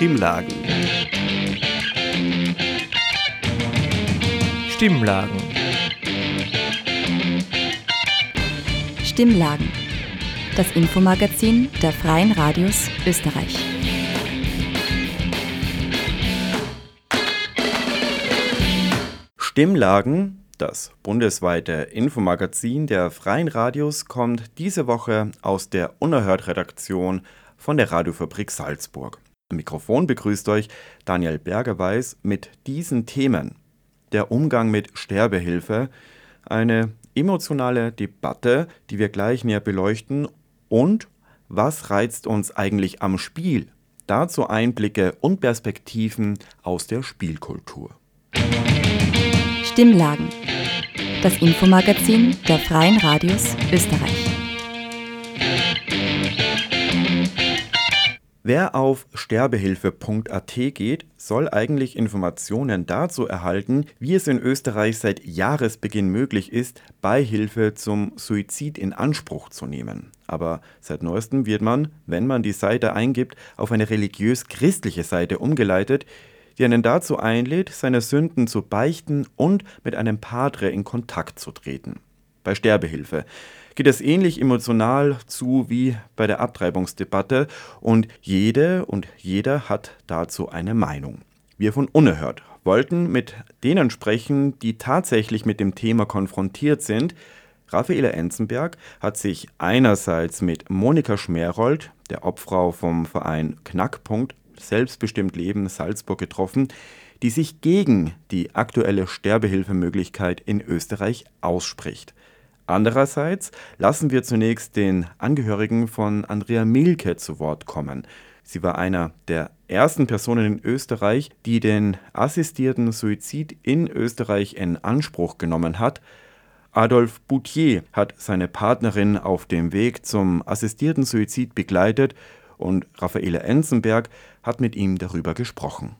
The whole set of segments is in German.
Stimmlagen. Stimmlagen. Stimmlagen. Das Infomagazin der Freien Radios Österreich. Stimmlagen, das bundesweite Infomagazin der Freien Radios, kommt diese Woche aus der Unerhört-Redaktion von der Radiofabrik Salzburg. Mikrofon begrüßt euch Daniel Bergerweis mit diesen Themen. Der Umgang mit Sterbehilfe, eine emotionale Debatte, die wir gleich näher beleuchten und was reizt uns eigentlich am Spiel? Dazu Einblicke und Perspektiven aus der Spielkultur. Stimmlagen. Das Infomagazin der Freien Radios Österreich. Wer auf sterbehilfe.at geht, soll eigentlich Informationen dazu erhalten, wie es in Österreich seit Jahresbeginn möglich ist, Beihilfe zum Suizid in Anspruch zu nehmen. Aber seit neuestem wird man, wenn man die Seite eingibt, auf eine religiös-christliche Seite umgeleitet, die einen dazu einlädt, seine Sünden zu beichten und mit einem Padre in Kontakt zu treten. Bei Sterbehilfe geht es ähnlich emotional zu wie bei der Abtreibungsdebatte und jede und jeder hat dazu eine Meinung. Wir von Unerhört wollten mit denen sprechen, die tatsächlich mit dem Thema konfrontiert sind. Raffaele Enzenberg hat sich einerseits mit Monika Schmerold, der Obfrau vom Verein Knackpunkt Selbstbestimmt Leben Salzburg getroffen, die sich gegen die aktuelle Sterbehilfemöglichkeit in Österreich ausspricht. Andererseits lassen wir zunächst den Angehörigen von Andrea Milke zu Wort kommen. Sie war einer der ersten Personen in Österreich, die den assistierten Suizid in Österreich in Anspruch genommen hat. Adolf Boutier hat seine Partnerin auf dem Weg zum assistierten Suizid begleitet und Raffaele Enzenberg hat mit ihm darüber gesprochen.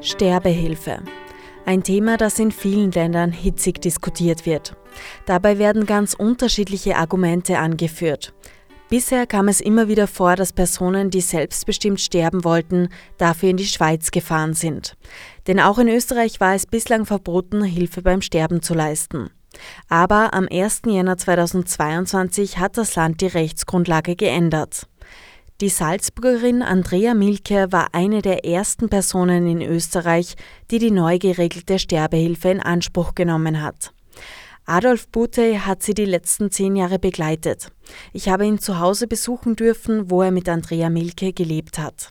Sterbehilfe. Ein Thema, das in vielen Ländern hitzig diskutiert wird. Dabei werden ganz unterschiedliche Argumente angeführt. Bisher kam es immer wieder vor, dass Personen, die selbstbestimmt sterben wollten, dafür in die Schweiz gefahren sind. Denn auch in Österreich war es bislang verboten, Hilfe beim Sterben zu leisten. Aber am 1. Jänner 2022 hat das Land die Rechtsgrundlage geändert. Die Salzburgerin Andrea Milke war eine der ersten Personen in Österreich, die die neu geregelte Sterbehilfe in Anspruch genommen hat. Adolf Bute hat sie die letzten zehn Jahre begleitet. Ich habe ihn zu Hause besuchen dürfen, wo er mit Andrea Milke gelebt hat.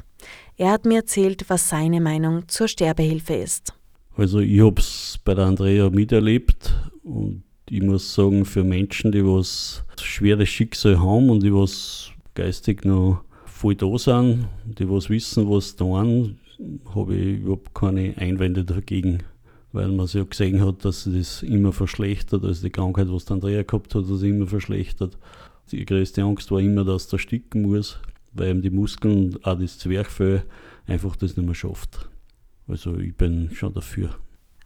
Er hat mir erzählt, was seine Meinung zur Sterbehilfe ist. Also ich habe es bei der Andrea miterlebt und ich muss sagen, für Menschen, die was schweres Schicksal haben und die was geistig noch voll da sind, die was wissen, was tun, habe ich überhaupt keine Einwände dagegen. Weil man ja gesehen hat, dass sich das immer verschlechtert, also die Krankheit, was der Andrea gehabt hat, das immer verschlechtert. Die größte Angst war immer, dass der sticken muss, weil ihm die Muskeln, auch das Zwerchfell, einfach das nicht mehr schafft. Also ich bin schon dafür.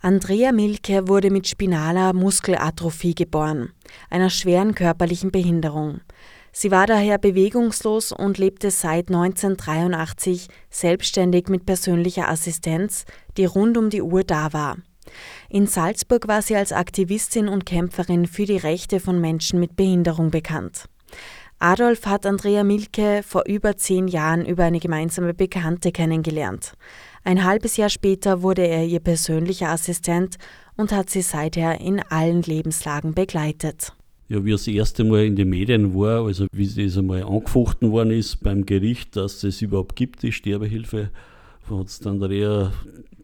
Andrea Milke wurde mit spinaler Muskelatrophie geboren, einer schweren körperlichen Behinderung. Sie war daher bewegungslos und lebte seit 1983 selbstständig mit persönlicher Assistenz, die rund um die Uhr da war. In Salzburg war sie als Aktivistin und Kämpferin für die Rechte von Menschen mit Behinderung bekannt. Adolf hat Andrea Milke vor über zehn Jahren über eine gemeinsame Bekannte kennengelernt. Ein halbes Jahr später wurde er ihr persönlicher Assistent und hat sie seither in allen Lebenslagen begleitet ja, wie das erste Mal in den Medien war, also wie das einmal angefochten worden ist beim Gericht, dass es überhaupt gibt, die Sterbehilfe, hat es dann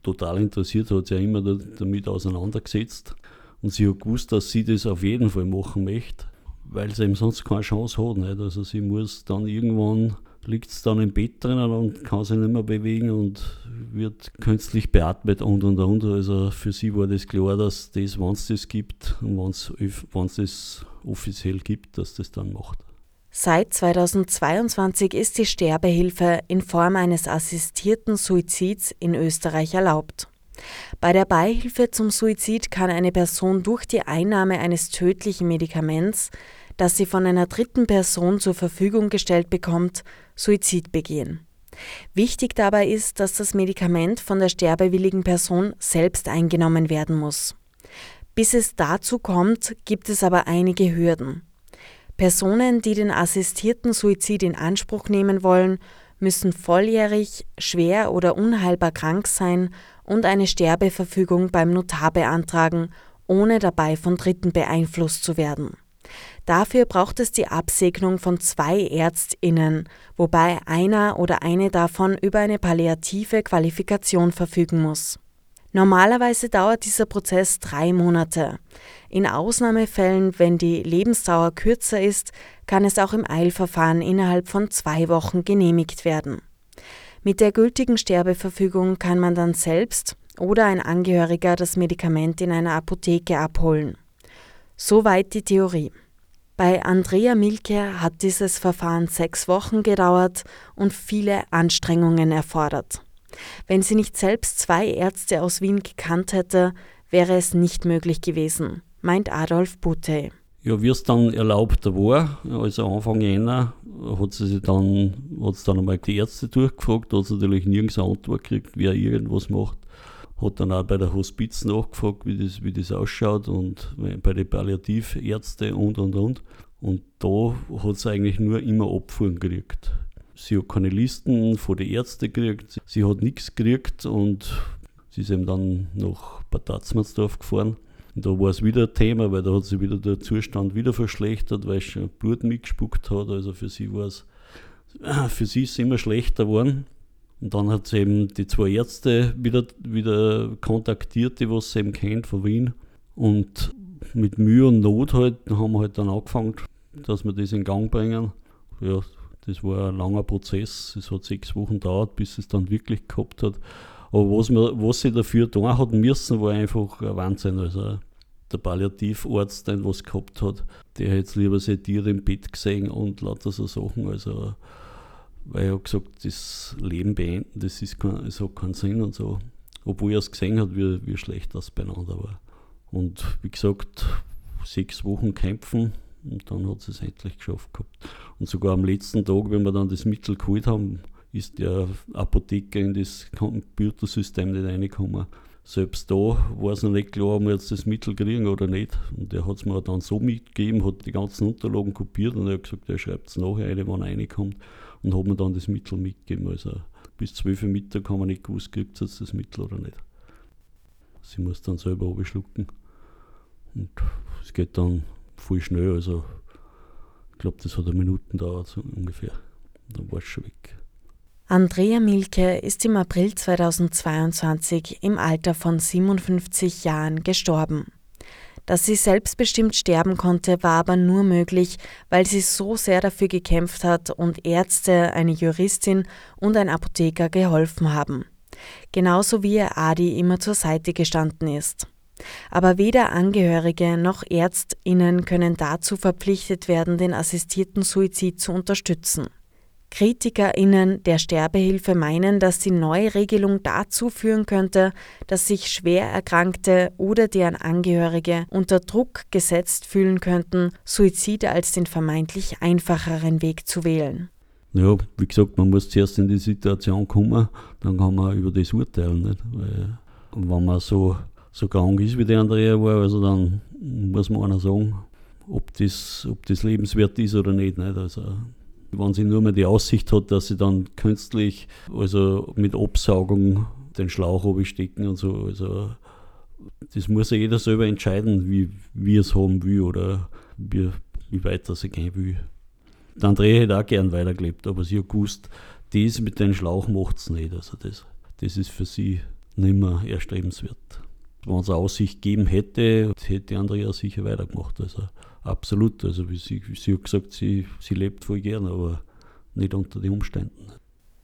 total interessiert, hat sich ja immer damit auseinandergesetzt. Und sie hat gewusst, dass sie das auf jeden Fall machen möchte, weil sie eben sonst keine Chance hat. Nicht? Also sie muss dann irgendwann liegt es dann im Bett drinnen und kann sich nicht mehr bewegen und wird künstlich beatmet und und und. Also für sie war das klar, dass das, wenn es das gibt und wenn es das offiziell gibt, dass das dann macht. Seit 2022 ist die Sterbehilfe in Form eines assistierten Suizids in Österreich erlaubt. Bei der Beihilfe zum Suizid kann eine Person durch die Einnahme eines tödlichen Medikaments, das sie von einer dritten Person zur Verfügung gestellt bekommt, Suizid begehen. Wichtig dabei ist, dass das Medikament von der sterbewilligen Person selbst eingenommen werden muss. Bis es dazu kommt, gibt es aber einige Hürden. Personen, die den assistierten Suizid in Anspruch nehmen wollen, müssen volljährig, schwer oder unheilbar krank sein und eine Sterbeverfügung beim Notar beantragen, ohne dabei von Dritten beeinflusst zu werden. Dafür braucht es die Absegnung von zwei Ärztinnen, wobei einer oder eine davon über eine palliative Qualifikation verfügen muss. Normalerweise dauert dieser Prozess drei Monate. In Ausnahmefällen, wenn die Lebensdauer kürzer ist, kann es auch im Eilverfahren innerhalb von zwei Wochen genehmigt werden. Mit der gültigen Sterbeverfügung kann man dann selbst oder ein Angehöriger das Medikament in einer Apotheke abholen. Soweit die Theorie. Bei Andrea Milke hat dieses Verfahren sechs Wochen gedauert und viele Anstrengungen erfordert. Wenn sie nicht selbst zwei Ärzte aus Wien gekannt hätte, wäre es nicht möglich gewesen, meint Adolf Bute. Ja, wie es dann erlaubt war, also Anfang Jänner, hat sie sich dann, hat sie dann einmal die Ärzte durchgefragt, hat sie natürlich nirgends eine Antwort gekriegt, wer irgendwas macht. Hat dann auch bei der Hospiz nachgefragt, wie das, wie das ausschaut und bei den Palliativärzten und und und. Und da hat sie eigentlich nur immer Abfuhren gekriegt. Sie hat keine Listen von den Ärzten gekriegt, sie hat nichts gekriegt und sie ist eben dann nach Bad Tatzmannsdorf gefahren da war es wieder ein Thema, weil da hat sich wieder der Zustand wieder verschlechtert, weil sie Blut mitgespuckt hat. Also für sie war es, für sie ist es immer schlechter geworden. Und dann hat sie eben die zwei Ärzte wieder, wieder kontaktiert, die was sie eben kennt von Wien. Und mit Mühe und Not halt, haben wir halt dann angefangen, dass wir das in Gang bringen. Ja, das war ein langer Prozess. Es hat sechs Wochen gedauert, bis es dann wirklich gehabt hat. Aber was, wir, was sie dafür tun hat müssen, war einfach ein Wahnsinn. Also der Palliativarzt, der was gehabt hat, der hat lieber seine Tiere im Bett gesehen und lauter so Sachen. Also, weil er hat gesagt, das Leben beenden, das, ist kein, das hat keinen Sinn und so. Obwohl er es gesehen hat, wie, wie schlecht das beieinander war. Und wie gesagt, sechs Wochen kämpfen und dann hat sie es endlich geschafft gehabt. Und sogar am letzten Tag, wenn wir dann das Mittel geholt haben, ist der Apotheker in das Computersystem nicht reingekommen. Selbst da war es noch nicht klar, ob wir jetzt das Mittel kriegen oder nicht. Und der hat es mir dann so mitgegeben, hat die ganzen Unterlagen kopiert und er hat gesagt, er schreibt es nachher rein, wenn er reinkommt. Und hat mir dann das Mittel mitgegeben. Also bis 12 Uhr Mittag haben wir nicht gewusst, kriegt sie jetzt das Mittel oder nicht. Sie muss dann selber abschlucken. Und es geht dann voll schnell. Also ich glaube, das hat eine Minute gedauert, so ungefähr. Dann war es schon weg. Andrea Milke ist im April 2022 im Alter von 57 Jahren gestorben. Dass sie selbstbestimmt sterben konnte, war aber nur möglich, weil sie so sehr dafür gekämpft hat und Ärzte, eine Juristin und ein Apotheker geholfen haben. Genauso wie ihr Adi immer zur Seite gestanden ist. Aber weder Angehörige noch Ärztinnen können dazu verpflichtet werden, den assistierten Suizid zu unterstützen. KritikerInnen der Sterbehilfe meinen, dass die neue Regelung dazu führen könnte, dass sich schwer Erkrankte oder deren Angehörige unter Druck gesetzt fühlen könnten, Suizid als den vermeintlich einfacheren Weg zu wählen. Ja, wie gesagt, man muss zuerst in die Situation kommen, dann kann man über das urteilen. Nicht? Weil, wenn man so, so krank ist, wie der Andrea war, also dann muss man einer sagen, ob das, ob das lebenswert ist oder nicht. nicht? Also, wenn sie nur mehr die Aussicht hat, dass sie dann künstlich, also mit Absaugung, den Schlauch stecken und so. Also das muss ja jeder selber entscheiden, wie, wie er es haben will oder wie, wie weit er sich gehen will. Der Andrea hätte auch gern weitergelebt, aber sie hat gewusst, das mit dem Schlauch macht es nicht. Also das, das ist für sie nicht mehr erstrebenswert. Wenn es eine Aussicht gegeben hätte, hätte Andrea sicher weitergemacht. Also absolut. Also wie sie, sie hat gesagt, sie, sie lebt voll gern, aber nicht unter den Umständen.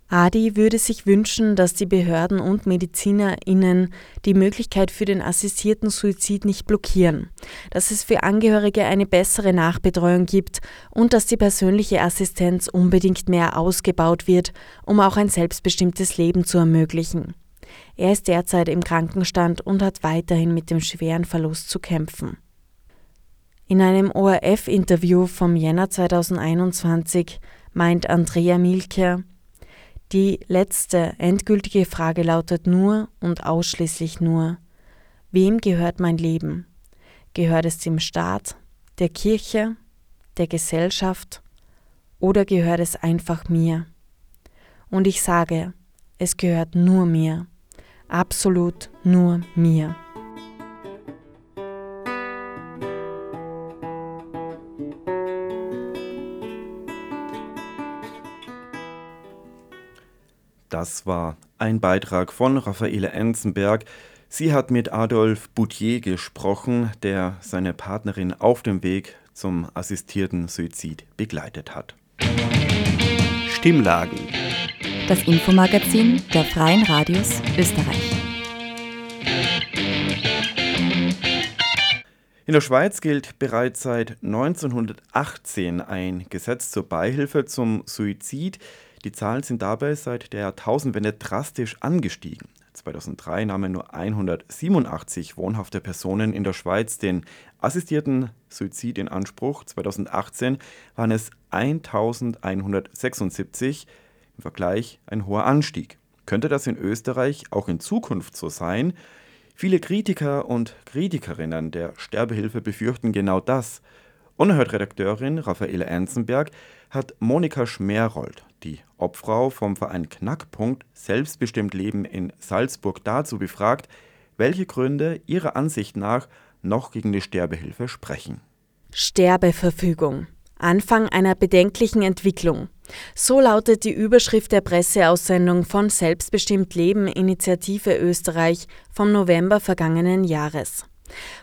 Adi würde sich wünschen, dass die Behörden und MedizinerInnen die Möglichkeit für den assistierten Suizid nicht blockieren, dass es für Angehörige eine bessere Nachbetreuung gibt und dass die persönliche Assistenz unbedingt mehr ausgebaut wird, um auch ein selbstbestimmtes Leben zu ermöglichen. Er ist derzeit im Krankenstand und hat weiterhin mit dem schweren Verlust zu kämpfen. In einem ORF-Interview vom Jänner 2021 meint Andrea Milke, die letzte endgültige Frage lautet nur und ausschließlich nur, wem gehört mein Leben? Gehört es dem Staat, der Kirche, der Gesellschaft oder gehört es einfach mir? Und ich sage, es gehört nur mir, absolut nur mir. Das war ein Beitrag von Raffaele Enzenberg. Sie hat mit Adolf Boutier gesprochen, der seine Partnerin auf dem Weg zum assistierten Suizid begleitet hat. Stimmlagen. Das Infomagazin der Freien Radios Österreich. In der Schweiz gilt bereits seit 1918 ein Gesetz zur Beihilfe zum Suizid. Die Zahlen sind dabei seit der Jahrtausendwende drastisch angestiegen. 2003 nahmen nur 187 wohnhafte Personen in der Schweiz den assistierten Suizid in Anspruch. 2018 waren es 1176, im Vergleich ein hoher Anstieg. Könnte das in Österreich auch in Zukunft so sein? Viele Kritiker und Kritikerinnen der Sterbehilfe befürchten genau das. Unerhört-Redakteurin Raffaele Ernzenberg hat Monika Schmerold, die Obfrau vom Verein Knackpunkt Selbstbestimmt Leben in Salzburg, dazu befragt, welche Gründe ihrer Ansicht nach noch gegen die Sterbehilfe sprechen. Sterbeverfügung. Anfang einer bedenklichen Entwicklung. So lautet die Überschrift der Presseaussendung von Selbstbestimmt Leben Initiative Österreich vom November vergangenen Jahres.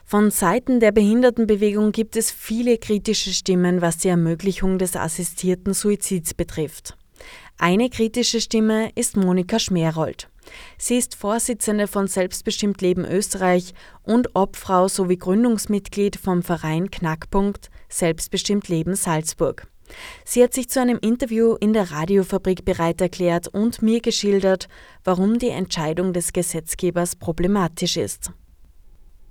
Von Seiten der Behindertenbewegung gibt es viele kritische Stimmen, was die Ermöglichung des assistierten Suizids betrifft. Eine kritische Stimme ist Monika Schmerold. Sie ist Vorsitzende von Selbstbestimmt Leben Österreich und Obfrau sowie Gründungsmitglied vom Verein Knackpunkt Selbstbestimmt Leben Salzburg. Sie hat sich zu einem Interview in der Radiofabrik bereit erklärt und mir geschildert, warum die Entscheidung des Gesetzgebers problematisch ist.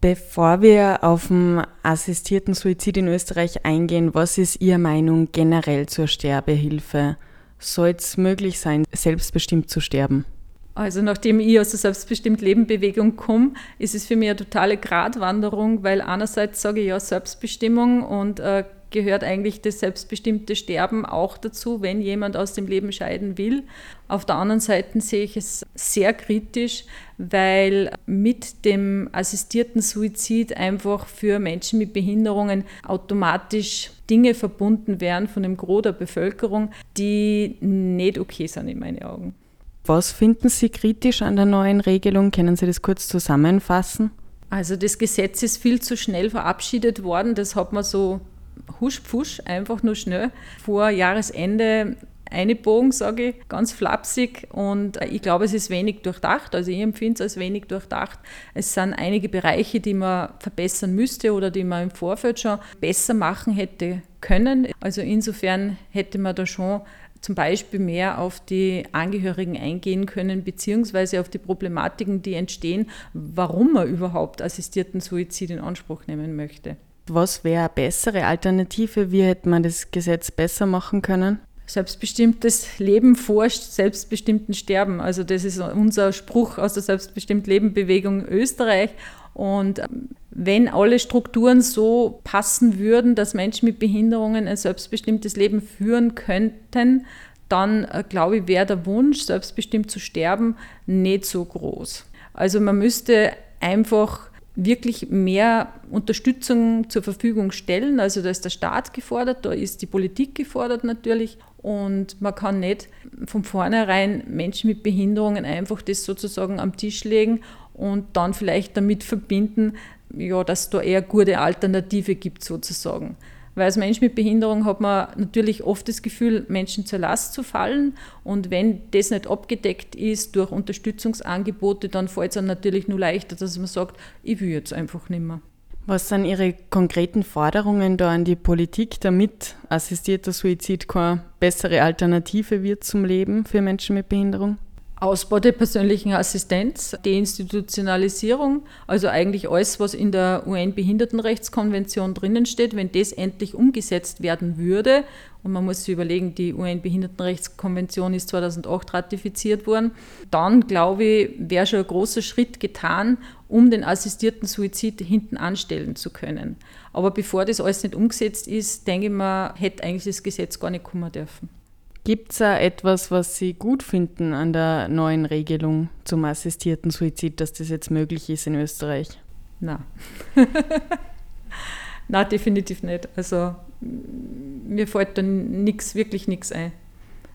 Bevor wir auf den assistierten Suizid in Österreich eingehen, was ist Ihre Meinung generell zur Sterbehilfe? Soll es möglich sein, selbstbestimmt zu sterben? Also nachdem ich aus der selbstbestimmt Leben Bewegung komme, ist es für mich eine totale Gratwanderung, weil einerseits sage ich ja Selbstbestimmung und äh, gehört eigentlich das selbstbestimmte Sterben auch dazu, wenn jemand aus dem Leben scheiden will. Auf der anderen Seite sehe ich es sehr kritisch, weil mit dem assistierten Suizid einfach für Menschen mit Behinderungen automatisch Dinge verbunden werden von dem Gros der Bevölkerung, die nicht okay sind in meinen Augen. Was finden Sie kritisch an der neuen Regelung? Können Sie das kurz zusammenfassen? Also das Gesetz ist viel zu schnell verabschiedet worden. Das hat man so husch pfusch, einfach nur schnell vor Jahresende einbogen, sage ich, ganz flapsig. Und ich glaube, es ist wenig durchdacht. Also ich empfinde es als wenig durchdacht. Es sind einige Bereiche, die man verbessern müsste oder die man im Vorfeld schon besser machen hätte können. Also insofern hätte man da schon zum Beispiel mehr auf die Angehörigen eingehen können, beziehungsweise auf die Problematiken, die entstehen, warum man überhaupt assistierten Suizid in Anspruch nehmen möchte. Was wäre eine bessere Alternative? Wie hätte man das Gesetz besser machen können? Selbstbestimmtes Leben forscht selbstbestimmten Sterben. Also das ist unser Spruch aus der Selbstbestimmt Leben Bewegung Österreich. Und ähm, wenn alle Strukturen so passen würden, dass Menschen mit Behinderungen ein selbstbestimmtes Leben führen könnten, dann äh, glaube ich, wäre der Wunsch, selbstbestimmt zu sterben, nicht so groß. Also man müsste einfach wirklich mehr Unterstützung zur Verfügung stellen. Also da ist der Staat gefordert, da ist die Politik gefordert natürlich. Und man kann nicht von vornherein Menschen mit Behinderungen einfach das sozusagen am Tisch legen und dann vielleicht damit verbinden, ja, dass es da eher gute Alternative gibt sozusagen. Weil als Mensch mit Behinderung hat man natürlich oft das Gefühl, Menschen zur Last zu fallen. Und wenn das nicht abgedeckt ist durch Unterstützungsangebote, dann fällt es dann natürlich nur leichter, dass man sagt, ich will jetzt einfach nicht mehr. Was sind Ihre konkreten Forderungen da an die Politik, damit assistierter Suizid keine bessere Alternative wird zum Leben für Menschen mit Behinderung? Ausbau der persönlichen Assistenz, Deinstitutionalisierung, also eigentlich alles, was in der UN-Behindertenrechtskonvention drinnen steht, wenn das endlich umgesetzt werden würde, und man muss sich überlegen, die UN-Behindertenrechtskonvention ist 2008 ratifiziert worden, dann glaube ich, wäre schon ein großer Schritt getan, um den assistierten Suizid hinten anstellen zu können. Aber bevor das alles nicht umgesetzt ist, denke ich mal, hätte eigentlich das Gesetz gar nicht kommen dürfen. Gibt es da etwas, was Sie gut finden an der neuen Regelung zum assistierten Suizid, dass das jetzt möglich ist in Österreich? Nein. Nein, definitiv nicht. Also mir fällt da nichts, wirklich nichts ein,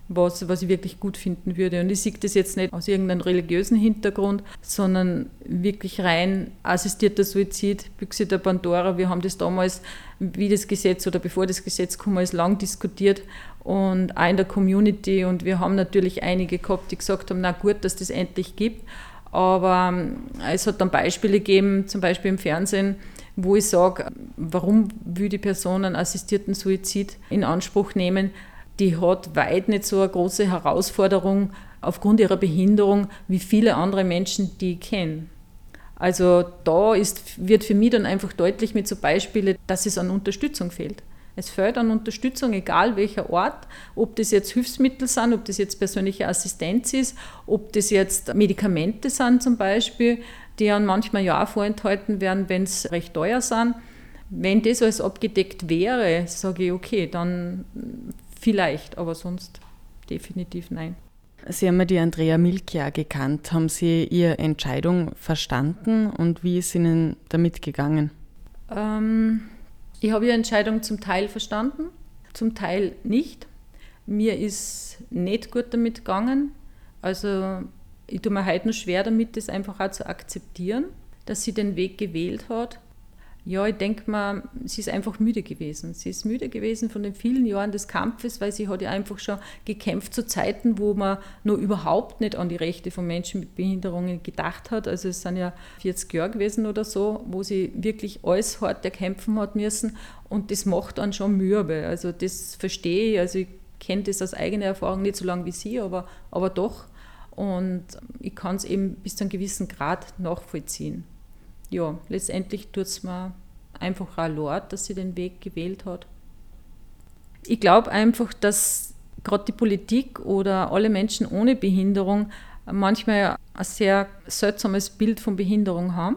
was, was ich wirklich gut finden würde. Und ich sehe das jetzt nicht aus irgendeinem religiösen Hintergrund, sondern wirklich rein assistierter Suizid, Büchse der Pandora. Wir haben das damals, wie das Gesetz oder bevor das Gesetz kam, ist lang diskutiert und auch in der Community. Und wir haben natürlich einige gehabt, die gesagt haben, na gut, dass das endlich gibt. Aber ähm, es hat dann Beispiele gegeben, zum Beispiel im Fernsehen, wo ich sage, warum will die Person einen assistierten Suizid in Anspruch nehmen? Die hat weit nicht so eine große Herausforderung aufgrund ihrer Behinderung wie viele andere Menschen, die ich kenne. Also da ist, wird für mich dann einfach deutlich mit so Beispielen, dass es an Unterstützung fehlt. Es fehlt an Unterstützung, egal welcher Ort, ob das jetzt Hilfsmittel sind, ob das jetzt persönliche Assistenz ist, ob das jetzt Medikamente sind zum Beispiel, die dann manchmal ja auch vorenthalten werden, wenn es recht teuer sind. Wenn das alles abgedeckt wäre, sage ich, okay, dann vielleicht, aber sonst definitiv nein. Sie haben ja die Andrea Milke ja gekannt. Haben Sie Ihre Entscheidung verstanden und wie ist Ihnen damit gegangen? Ähm, ich habe Ihre Entscheidung zum Teil verstanden, zum Teil nicht. Mir ist nicht gut damit gegangen. Also ich tue mir heute noch schwer damit, das einfach auch zu akzeptieren, dass sie den Weg gewählt hat. Ja, ich denke mal, sie ist einfach müde gewesen. Sie ist müde gewesen von den vielen Jahren des Kampfes, weil sie hat ja einfach schon gekämpft zu Zeiten, wo man nur überhaupt nicht an die Rechte von Menschen mit Behinderungen gedacht hat. Also es sind ja 40 Jahre gewesen oder so, wo sie wirklich alles hart erkämpfen hat müssen und das macht dann schon mürbe. Also das verstehe ich, also ich kenne das aus eigener Erfahrung nicht so lange wie sie, aber, aber doch. Und ich kann es eben bis zu einem gewissen Grad nachvollziehen ja, letztendlich tut es mir einfach auch leid, dass sie den Weg gewählt hat. Ich glaube einfach, dass gerade die Politik oder alle Menschen ohne Behinderung manchmal ein sehr seltsames Bild von Behinderung haben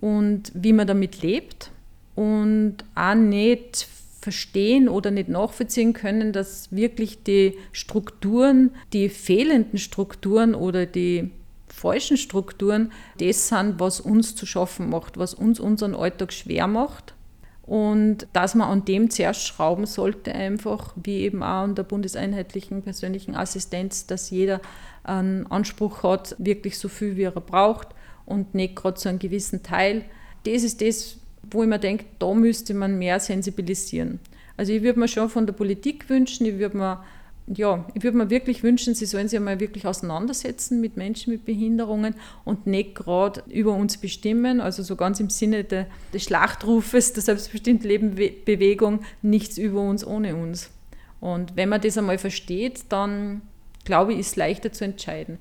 und wie man damit lebt und auch nicht verstehen oder nicht nachvollziehen können, dass wirklich die Strukturen, die fehlenden Strukturen oder die falschen Strukturen das sind, was uns zu schaffen macht, was uns unseren Alltag schwer macht. Und dass man an dem zuerst schrauben sollte, einfach wie eben auch an der bundeseinheitlichen persönlichen Assistenz, dass jeder einen Anspruch hat, wirklich so viel wie er braucht und nicht gerade so einen gewissen Teil. Das ist das, wo ich mir denke, da müsste man mehr sensibilisieren. Also ich würde mir schon von der Politik wünschen, ich würde mir ja, ich würde mir wirklich wünschen, sie sollen sich einmal wirklich auseinandersetzen mit Menschen mit Behinderungen und nicht gerade über uns bestimmen, also so ganz im Sinne de, des Schlachtrufes der selbstbestimmten Lebenbewegung, nichts über uns ohne uns. Und wenn man das einmal versteht, dann glaube ich, ist es leichter zu entscheiden.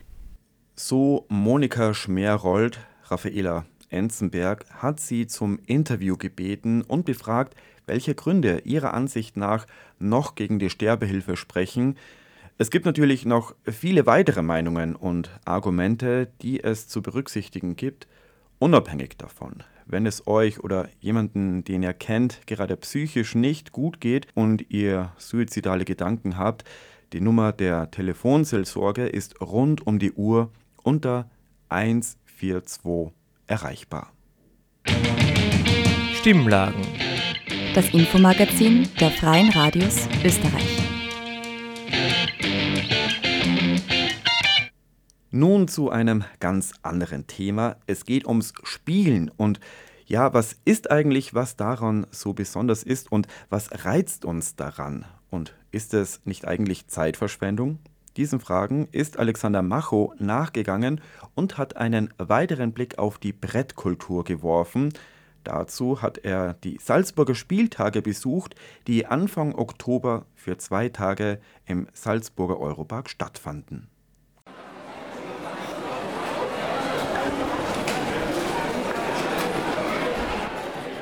So Monika Schmerold, Raffaela Enzenberg hat sie zum Interview gebeten und befragt, welche Gründe ihrer Ansicht nach noch gegen die Sterbehilfe sprechen. Es gibt natürlich noch viele weitere Meinungen und Argumente, die es zu berücksichtigen gibt, unabhängig davon. Wenn es euch oder jemanden, den ihr kennt, gerade psychisch nicht gut geht und ihr suizidale Gedanken habt, die Nummer der Telefonseelsorge ist rund um die Uhr unter 142 erreichbar. Stimmlagen das Infomagazin der Freien Radios Österreich. Nun zu einem ganz anderen Thema. Es geht ums Spielen und ja, was ist eigentlich, was daran so besonders ist und was reizt uns daran? Und ist es nicht eigentlich Zeitverschwendung? Diesen Fragen ist Alexander Macho nachgegangen und hat einen weiteren Blick auf die Brettkultur geworfen, Dazu hat er die Salzburger Spieltage besucht, die Anfang Oktober für zwei Tage im Salzburger Europark stattfanden.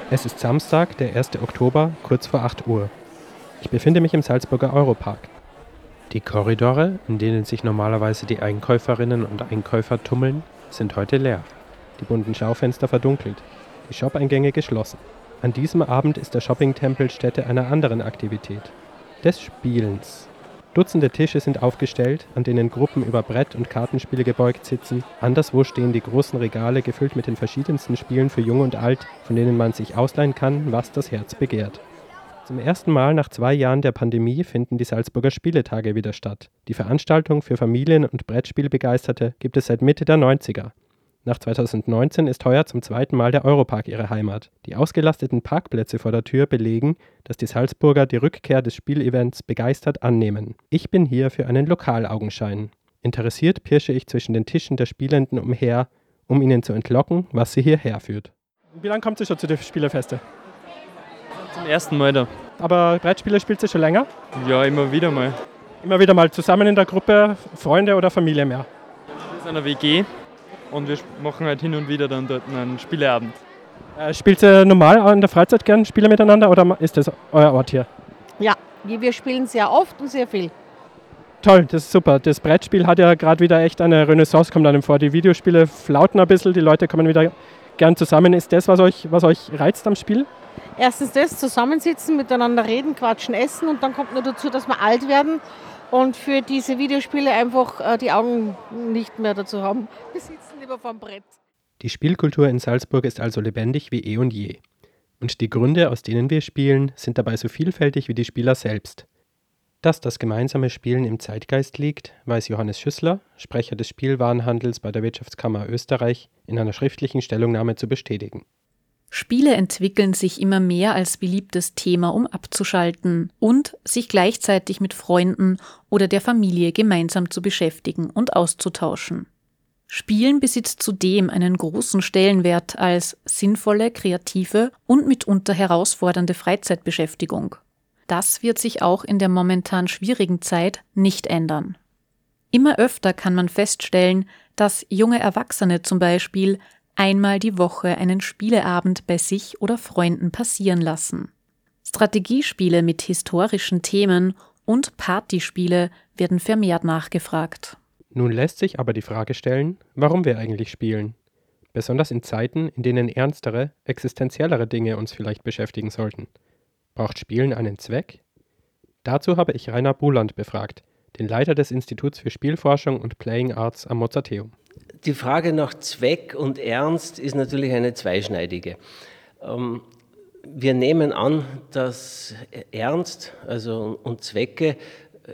Es ist Samstag, der 1. Oktober, kurz vor 8 Uhr. Ich befinde mich im Salzburger Europark. Die Korridore, in denen sich normalerweise die Einkäuferinnen und Einkäufer tummeln, sind heute leer. Die bunten Schaufenster verdunkelt die Shop-Eingänge geschlossen. An diesem Abend ist der Shopping-Tempel Stätte einer anderen Aktivität, des Spielens. Dutzende Tische sind aufgestellt, an denen Gruppen über Brett- und Kartenspiele gebeugt sitzen. Anderswo stehen die großen Regale gefüllt mit den verschiedensten Spielen für Jung und Alt, von denen man sich ausleihen kann, was das Herz begehrt. Zum ersten Mal nach zwei Jahren der Pandemie finden die Salzburger Spieletage wieder statt. Die Veranstaltung für Familien- und Brettspielbegeisterte gibt es seit Mitte der 90er. Nach 2019 ist heuer zum zweiten Mal der Europark ihre Heimat. Die ausgelasteten Parkplätze vor der Tür belegen, dass die Salzburger die Rückkehr des Spielevents begeistert annehmen. Ich bin hier für einen Lokalaugenschein. Interessiert pirsche ich zwischen den Tischen der Spielenden umher, um ihnen zu entlocken, was sie hierher führt. Wie lange kommt sie schon zu den Spielefeste? Zum ersten Mal da. Aber Brettspiele spielt sie schon länger? Ja, immer wieder mal. Immer wieder mal zusammen in der Gruppe, Freunde oder Familie mehr? Wir sind eine WG und wir machen halt hin und wieder dann dort einen Spieleabend. Äh, spielt ihr normal in der Freizeit gern Spiele miteinander oder ist das euer Ort hier? Ja, wir spielen sehr oft und sehr viel. Toll, das ist super. Das Brettspiel hat ja gerade wieder echt eine Renaissance, kommt einem vor. Die Videospiele flauten ein bisschen, die Leute kommen wieder gern zusammen. Ist das, was euch, was euch reizt am Spiel? Erstens das, zusammensitzen, miteinander reden, quatschen, essen und dann kommt nur dazu, dass wir alt werden und für diese Videospiele einfach äh, die Augen nicht mehr dazu haben. Wir sitzen lieber vorm Brett. Die Spielkultur in Salzburg ist also lebendig wie eh und je. Und die Gründe, aus denen wir spielen, sind dabei so vielfältig wie die Spieler selbst. Dass das gemeinsame Spielen im Zeitgeist liegt, weiß Johannes Schüssler, Sprecher des Spielwarenhandels bei der Wirtschaftskammer Österreich, in einer schriftlichen Stellungnahme zu bestätigen. Spiele entwickeln sich immer mehr als beliebtes Thema, um abzuschalten und sich gleichzeitig mit Freunden oder der Familie gemeinsam zu beschäftigen und auszutauschen. Spielen besitzt zudem einen großen Stellenwert als sinnvolle, kreative und mitunter herausfordernde Freizeitbeschäftigung. Das wird sich auch in der momentan schwierigen Zeit nicht ändern. Immer öfter kann man feststellen, dass junge Erwachsene zum Beispiel einmal die Woche einen Spieleabend bei sich oder Freunden passieren lassen. Strategiespiele mit historischen Themen und Partyspiele werden vermehrt nachgefragt. Nun lässt sich aber die Frage stellen, warum wir eigentlich spielen. Besonders in Zeiten, in denen ernstere, existenziellere Dinge uns vielleicht beschäftigen sollten. Braucht Spielen einen Zweck? Dazu habe ich Rainer Buland befragt, den Leiter des Instituts für Spielforschung und Playing Arts am Mozarteum. Die Frage nach Zweck und Ernst ist natürlich eine zweischneidige. Ähm, wir nehmen an, dass Ernst also und Zwecke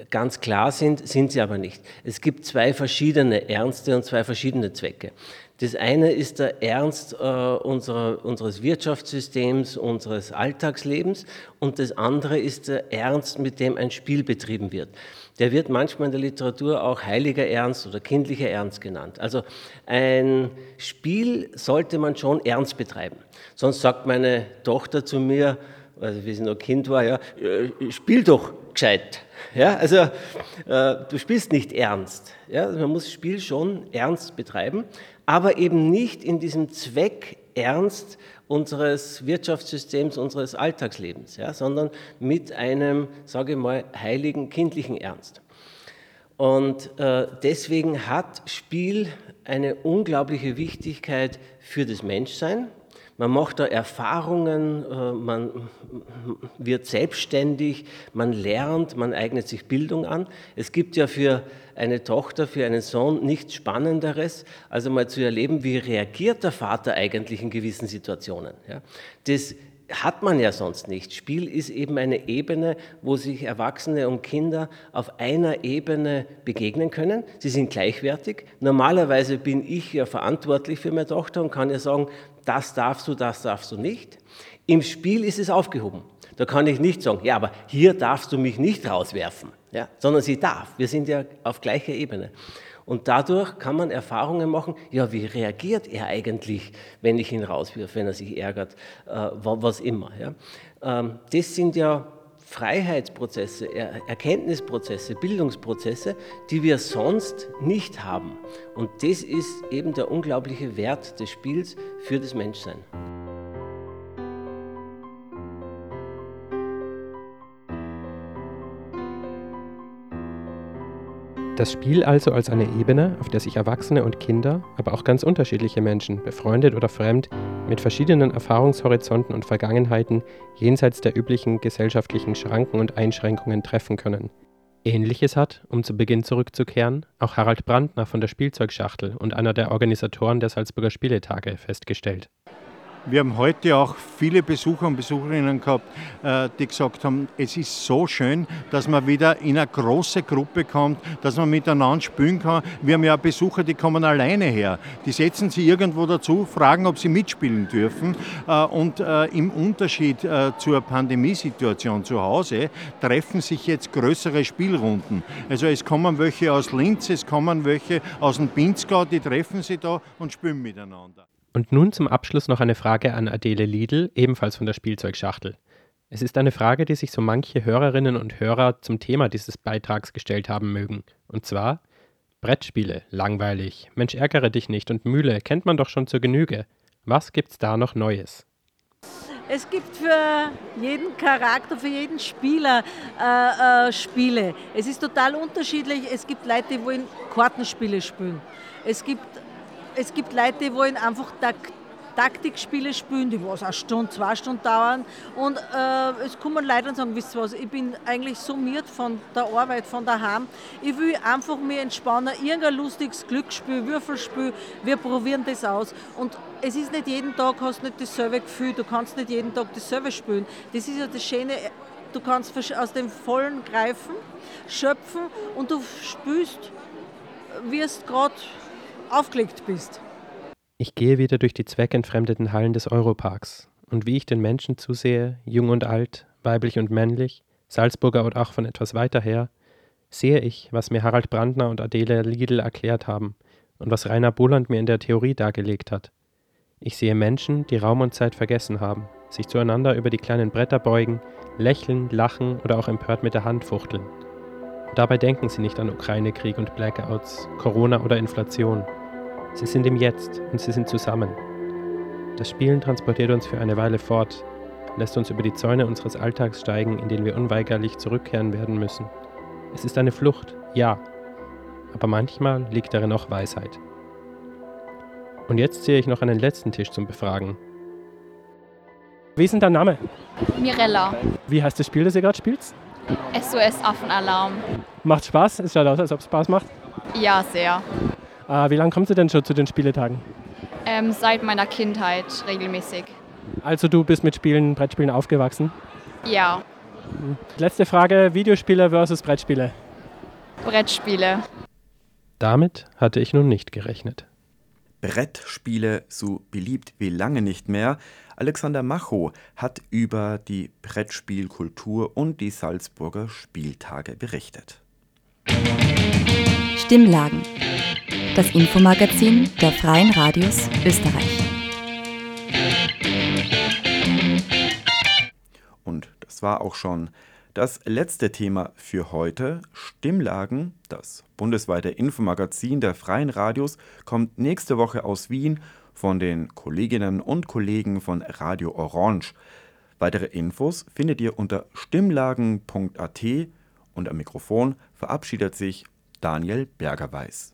ganz klar sind, sind sie aber nicht. Es gibt zwei verschiedene Ernste und zwei verschiedene Zwecke. Das eine ist der Ernst äh, unserer, unseres Wirtschaftssystems, unseres Alltagslebens und das andere ist der Ernst, mit dem ein Spiel betrieben wird. Der wird manchmal in der Literatur auch heiliger Ernst oder kindlicher Ernst genannt. Also ein Spiel sollte man schon ernst betreiben. Sonst sagt meine Tochter zu mir, also wie sie noch Kind war, ja, äh, spiel doch gescheit. Ja, also äh, du spielst nicht ernst. Ja, also man muss Spiel schon ernst betreiben, aber eben nicht in diesem Zweck ernst unseres Wirtschaftssystems, unseres Alltagslebens, ja, sondern mit einem, sage ich mal, heiligen kindlichen Ernst. Und äh, deswegen hat Spiel eine unglaubliche Wichtigkeit für das Menschsein, man macht da Erfahrungen, äh, man wird selbstständig, man lernt, man eignet sich Bildung an. Es gibt ja für eine Tochter, für einen Sohn nichts Spannenderes, als einmal zu erleben, wie reagiert der Vater eigentlich in gewissen Situationen. Das hat man ja sonst nicht. Spiel ist eben eine Ebene, wo sich Erwachsene und Kinder auf einer Ebene begegnen können. Sie sind gleichwertig. Normalerweise bin ich ja verantwortlich für meine Tochter und kann ihr sagen, das darfst du, das darfst du nicht. Im Spiel ist es aufgehoben. Da kann ich nicht sagen, ja, aber hier darfst du mich nicht rauswerfen, ja, sondern sie darf. Wir sind ja auf gleicher Ebene. Und dadurch kann man Erfahrungen machen, ja, wie reagiert er eigentlich, wenn ich ihn rauswirf, wenn er sich ärgert, äh, was immer. Ja. Ähm, das sind ja Freiheitsprozesse, Erkenntnisprozesse, Bildungsprozesse, die wir sonst nicht haben. Und das ist eben der unglaubliche Wert des Spiels für das Menschsein. Das Spiel also als eine Ebene, auf der sich Erwachsene und Kinder, aber auch ganz unterschiedliche Menschen, befreundet oder fremd, mit verschiedenen Erfahrungshorizonten und Vergangenheiten jenseits der üblichen gesellschaftlichen Schranken und Einschränkungen treffen können. Ähnliches hat, um zu Beginn zurückzukehren, auch Harald Brandner von der Spielzeugschachtel und einer der Organisatoren der Salzburger Spieletage festgestellt. Wir haben heute auch viele Besucher und Besucherinnen gehabt, äh, die gesagt haben, es ist so schön, dass man wieder in eine große Gruppe kommt, dass man miteinander spielen kann. Wir haben ja Besucher, die kommen alleine her. Die setzen sich irgendwo dazu, fragen, ob sie mitspielen dürfen. Äh, und äh, im Unterschied zur Pandemiesituation zu Hause treffen sich jetzt größere Spielrunden. Also es kommen welche aus Linz, es kommen welche aus dem Pinzgau, die treffen sich da und spielen miteinander. Und nun zum Abschluss noch eine Frage an Adele Liedl, ebenfalls von der Spielzeugschachtel. Es ist eine Frage, die sich so manche Hörerinnen und Hörer zum Thema dieses Beitrags gestellt haben mögen. Und zwar: Brettspiele, langweilig, Mensch ärgere dich nicht und Mühle kennt man doch schon zur Genüge. Was gibt's da noch Neues? Es gibt für jeden Charakter, für jeden Spieler äh, äh, Spiele. Es ist total unterschiedlich. Es gibt Leute, die wollen Kartenspiele spielen. Es gibt es gibt Leute, die wollen einfach tak Taktikspiele spielen, die was eine Stunde, zwei Stunden dauern. Und äh, es kommen Leute und sagen, wisst ihr was, ich bin eigentlich summiert von der Arbeit, von daheim. Ich will einfach mir entspannen, irgendein lustiges Glücksspiel, Würfelspiel, wir probieren das aus. Und es ist nicht jeden Tag, hast nicht dasselbe Gefühl, du kannst nicht jeden Tag dasselbe spielen. Das ist ja das Schöne, du kannst aus dem Vollen greifen, schöpfen und du spielst, wirst gerade aufgelegt bist. Ich gehe wieder durch die zweckentfremdeten Hallen des Europarks und wie ich den Menschen zusehe, jung und alt, weiblich und männlich, Salzburger und auch von etwas weiter her, sehe ich, was mir Harald Brandner und Adele Liedl erklärt haben und was Rainer Boland mir in der Theorie dargelegt hat. Ich sehe Menschen, die Raum und Zeit vergessen haben, sich zueinander über die kleinen Bretter beugen, lächeln, lachen oder auch empört mit der Hand fuchteln. Dabei denken sie nicht an Ukraine-Krieg und Blackouts, Corona oder Inflation. Sie sind im Jetzt und sie sind zusammen. Das Spielen transportiert uns für eine Weile fort, lässt uns über die Zäune unseres Alltags steigen, in den wir unweigerlich zurückkehren werden müssen. Es ist eine Flucht, ja, aber manchmal liegt darin auch Weisheit. Und jetzt sehe ich noch einen letzten Tisch zum Befragen. Wie ist denn dein Name? Mirella. Wie heißt das Spiel, das ihr gerade spielt? SOS Affenalarm. Macht Spaß? Es schaut aus, als ob es Spaß macht. Ja, sehr. Äh, wie lange kommt ihr denn schon zu den Spieletagen? Ähm, seit meiner Kindheit regelmäßig. Also du bist mit Spielen, Brettspielen aufgewachsen? Ja. Letzte Frage, Videospiele versus Brettspiele. Brettspiele. Damit hatte ich nun nicht gerechnet. Brettspiele so beliebt wie lange nicht mehr. Alexander Macho hat über die Brettspielkultur und die Salzburger Spieltage berichtet. Stimmlagen das Infomagazin der Freien Radios Österreich. Und das war auch schon das letzte Thema für heute. Stimmlagen, das bundesweite Infomagazin der Freien Radios, kommt nächste Woche aus Wien von den Kolleginnen und Kollegen von Radio Orange. Weitere Infos findet ihr unter stimmlagen.at und am Mikrofon verabschiedet sich Daniel Bergerweis.